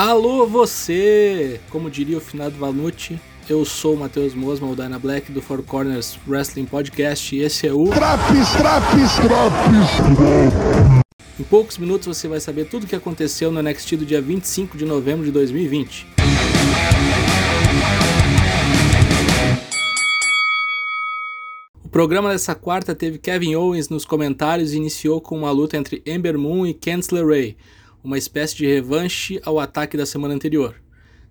Alô você! Como diria o finado Vanucci, eu sou o Matheus Mosma, o Dyna Black do Four Corners Wrestling Podcast e esse é o Traps, traps, traps! Em poucos minutos você vai saber tudo o que aconteceu no NXT do dia 25 de novembro de 2020. O programa dessa quarta teve Kevin Owens nos comentários e iniciou com uma luta entre Ember Moon e Kensler Ray, uma espécie de revanche ao ataque da semana anterior.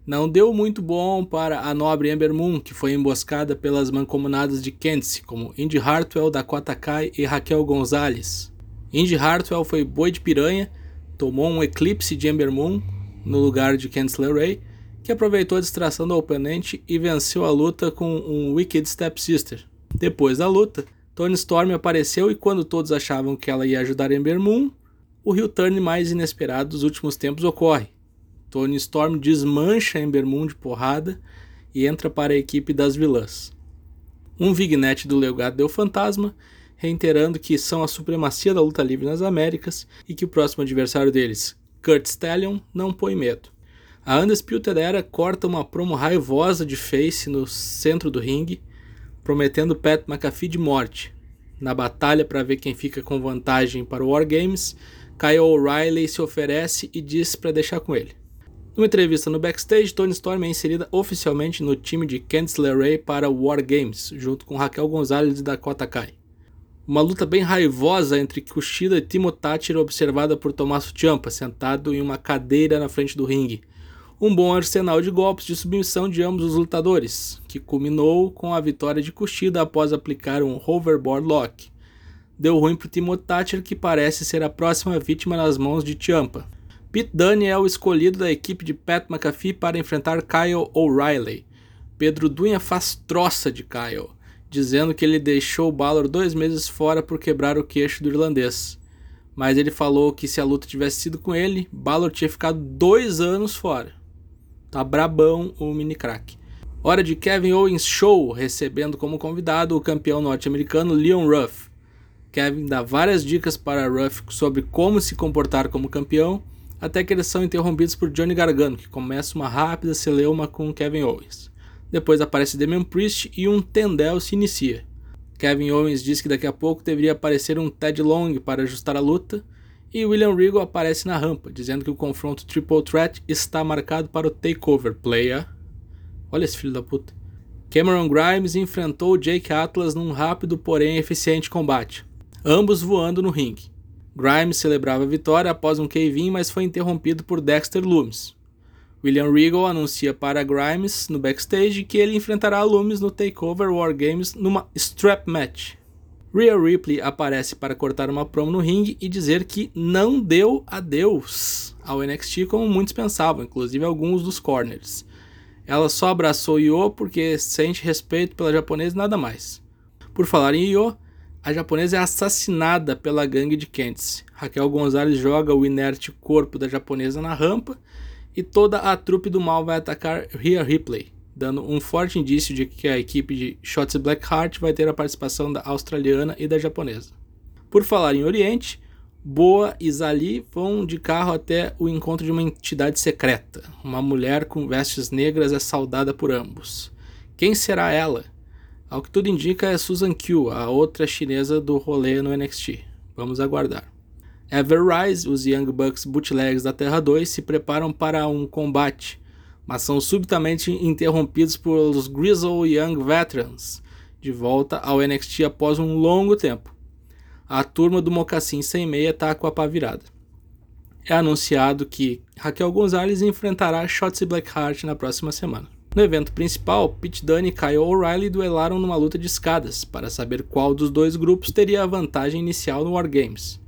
Não deu muito bom para a nobre Ember Moon, que foi emboscada pelas mancomunadas de Candice, como Indy Hartwell, Dakota Kai e Raquel Gonzalez. Indy Hartwell foi boi de piranha, tomou um eclipse de Ember Moon no lugar de Candice LeRae, que aproveitou a distração do oponente e venceu a luta com um Wicked Stepsister. Depois da luta, Tony Storm apareceu e quando todos achavam que ela ia ajudar Ember Moon, o heel turn mais inesperado dos últimos tempos ocorre. Tony Storm desmancha Ember Moon de porrada e entra para a equipe das vilãs. Um vignette do legado deu fantasma, reiterando que são a supremacia da luta livre nas Américas e que o próximo adversário deles, Kurt Stallion, não põe medo. A Undisputed Era corta uma promo raivosa de face no centro do ringue, prometendo Pat McAfee de morte. Na batalha para ver quem fica com vantagem para o War Games, Kyle O'Reilly se oferece e diz para deixar com ele. Numa entrevista no backstage, Tony Storm é inserida oficialmente no time de Candice LeRae para War Games, junto com Raquel Gonzalez e Dakota Kai. Uma luta bem raivosa entre Kushida e Timo Thatcher observada por Tommaso Ciampa, sentado em uma cadeira na frente do ringue. Um bom arsenal de golpes de submissão de ambos os lutadores, que culminou com a vitória de Kushida após aplicar um hoverboard lock deu ruim para Timo Thatcher, que parece ser a próxima vítima nas mãos de Ciampa. Pete Dunne é o escolhido da equipe de Pat McAfee para enfrentar Kyle O'Reilly. Pedro Dunha faz troça de Kyle, dizendo que ele deixou Balor dois meses fora por quebrar o queixo do irlandês. Mas ele falou que se a luta tivesse sido com ele, Balor tinha ficado dois anos fora. Tá brabão o mini crack. Hora de Kevin Owens Show, recebendo como convidado o campeão norte-americano Leon Ruff. Kevin dá várias dicas para Ruff sobre como se comportar como campeão, até que eles são interrompidos por Johnny Gargano, que começa uma rápida celeuma com Kevin Owens. Depois aparece Damian Priest e um Tendel se inicia. Kevin Owens diz que daqui a pouco deveria aparecer um Ted Long para ajustar a luta, e William Regal aparece na rampa, dizendo que o confronto Triple Threat está marcado para o Takeover Player. Olha esse filho da puta. Cameron Grimes enfrentou Jake Atlas num rápido porém eficiente combate ambos voando no ringue. Grimes celebrava a vitória após um cave-in, mas foi interrompido por Dexter Loomis. William Regal anuncia para Grimes no backstage que ele enfrentará Loomis no Takeover War Games numa strap match. Rhea Ripley aparece para cortar uma promo no ringue e dizer que não deu adeus ao NXT como muitos pensavam, inclusive alguns dos corners. Ela só abraçou Io porque sente respeito pela japonesa e nada mais. Por falar em Io, a japonesa é assassinada pela gangue de Kentz. Raquel Gonzalez joga o inerte corpo da japonesa na rampa e toda a trupe do mal vai atacar Rhea Ripley, dando um forte indício de que a equipe de Shotzi Blackheart vai ter a participação da australiana e da japonesa. Por falar em Oriente, Boa e Zali vão de carro até o encontro de uma entidade secreta. Uma mulher com vestes negras é saudada por ambos. Quem será ela? Ao que tudo indica é Susan Q, a outra chinesa do rolê no NXT. Vamos aguardar. Ever Rise, os Young Bucks bootlegs da Terra 2 se preparam para um combate, mas são subitamente interrompidos pelos Grizzle Young Veterans, de volta ao NXT após um longo tempo. A turma do Mocassim sem meia está com a pá virada. É anunciado que Raquel Gonzalez enfrentará Shotzi Blackheart na próxima semana. No evento principal, Pete Dunne e Kyle O'Reilly duelaram numa luta de escadas para saber qual dos dois grupos teria a vantagem inicial no Wargames.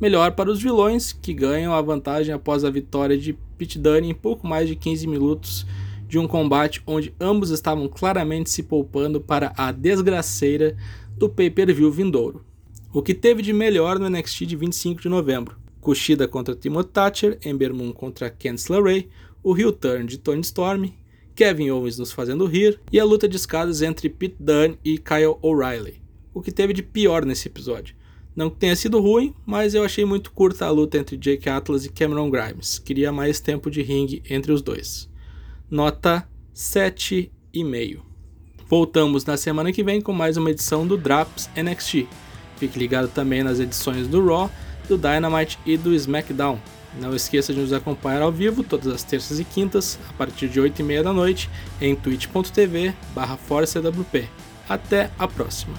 Melhor para os vilões, que ganham a vantagem após a vitória de Pete Dunne em pouco mais de 15 minutos de um combate onde ambos estavam claramente se poupando para a desgraceira do pay-per-view vindouro. O que teve de melhor no NXT de 25 de novembro? Kushida contra Timo Thatcher, Ember Moon contra Candice LeRae, o heel turn de Tony Storm, Kevin Owens nos fazendo rir e a luta de escadas entre Pete Dunne e Kyle O'Reilly. O que teve de pior nesse episódio? Não que tenha sido ruim, mas eu achei muito curta a luta entre Jake Atlas e Cameron Grimes. Queria mais tempo de ringue entre os dois. Nota 7,5. Voltamos na semana que vem com mais uma edição do Draps NXT. Fique ligado também nas edições do Raw, do Dynamite e do SmackDown. Não esqueça de nos acompanhar ao vivo todas as terças e quintas, a partir de 8h30 da noite, em twitch.tv barra Até a próxima!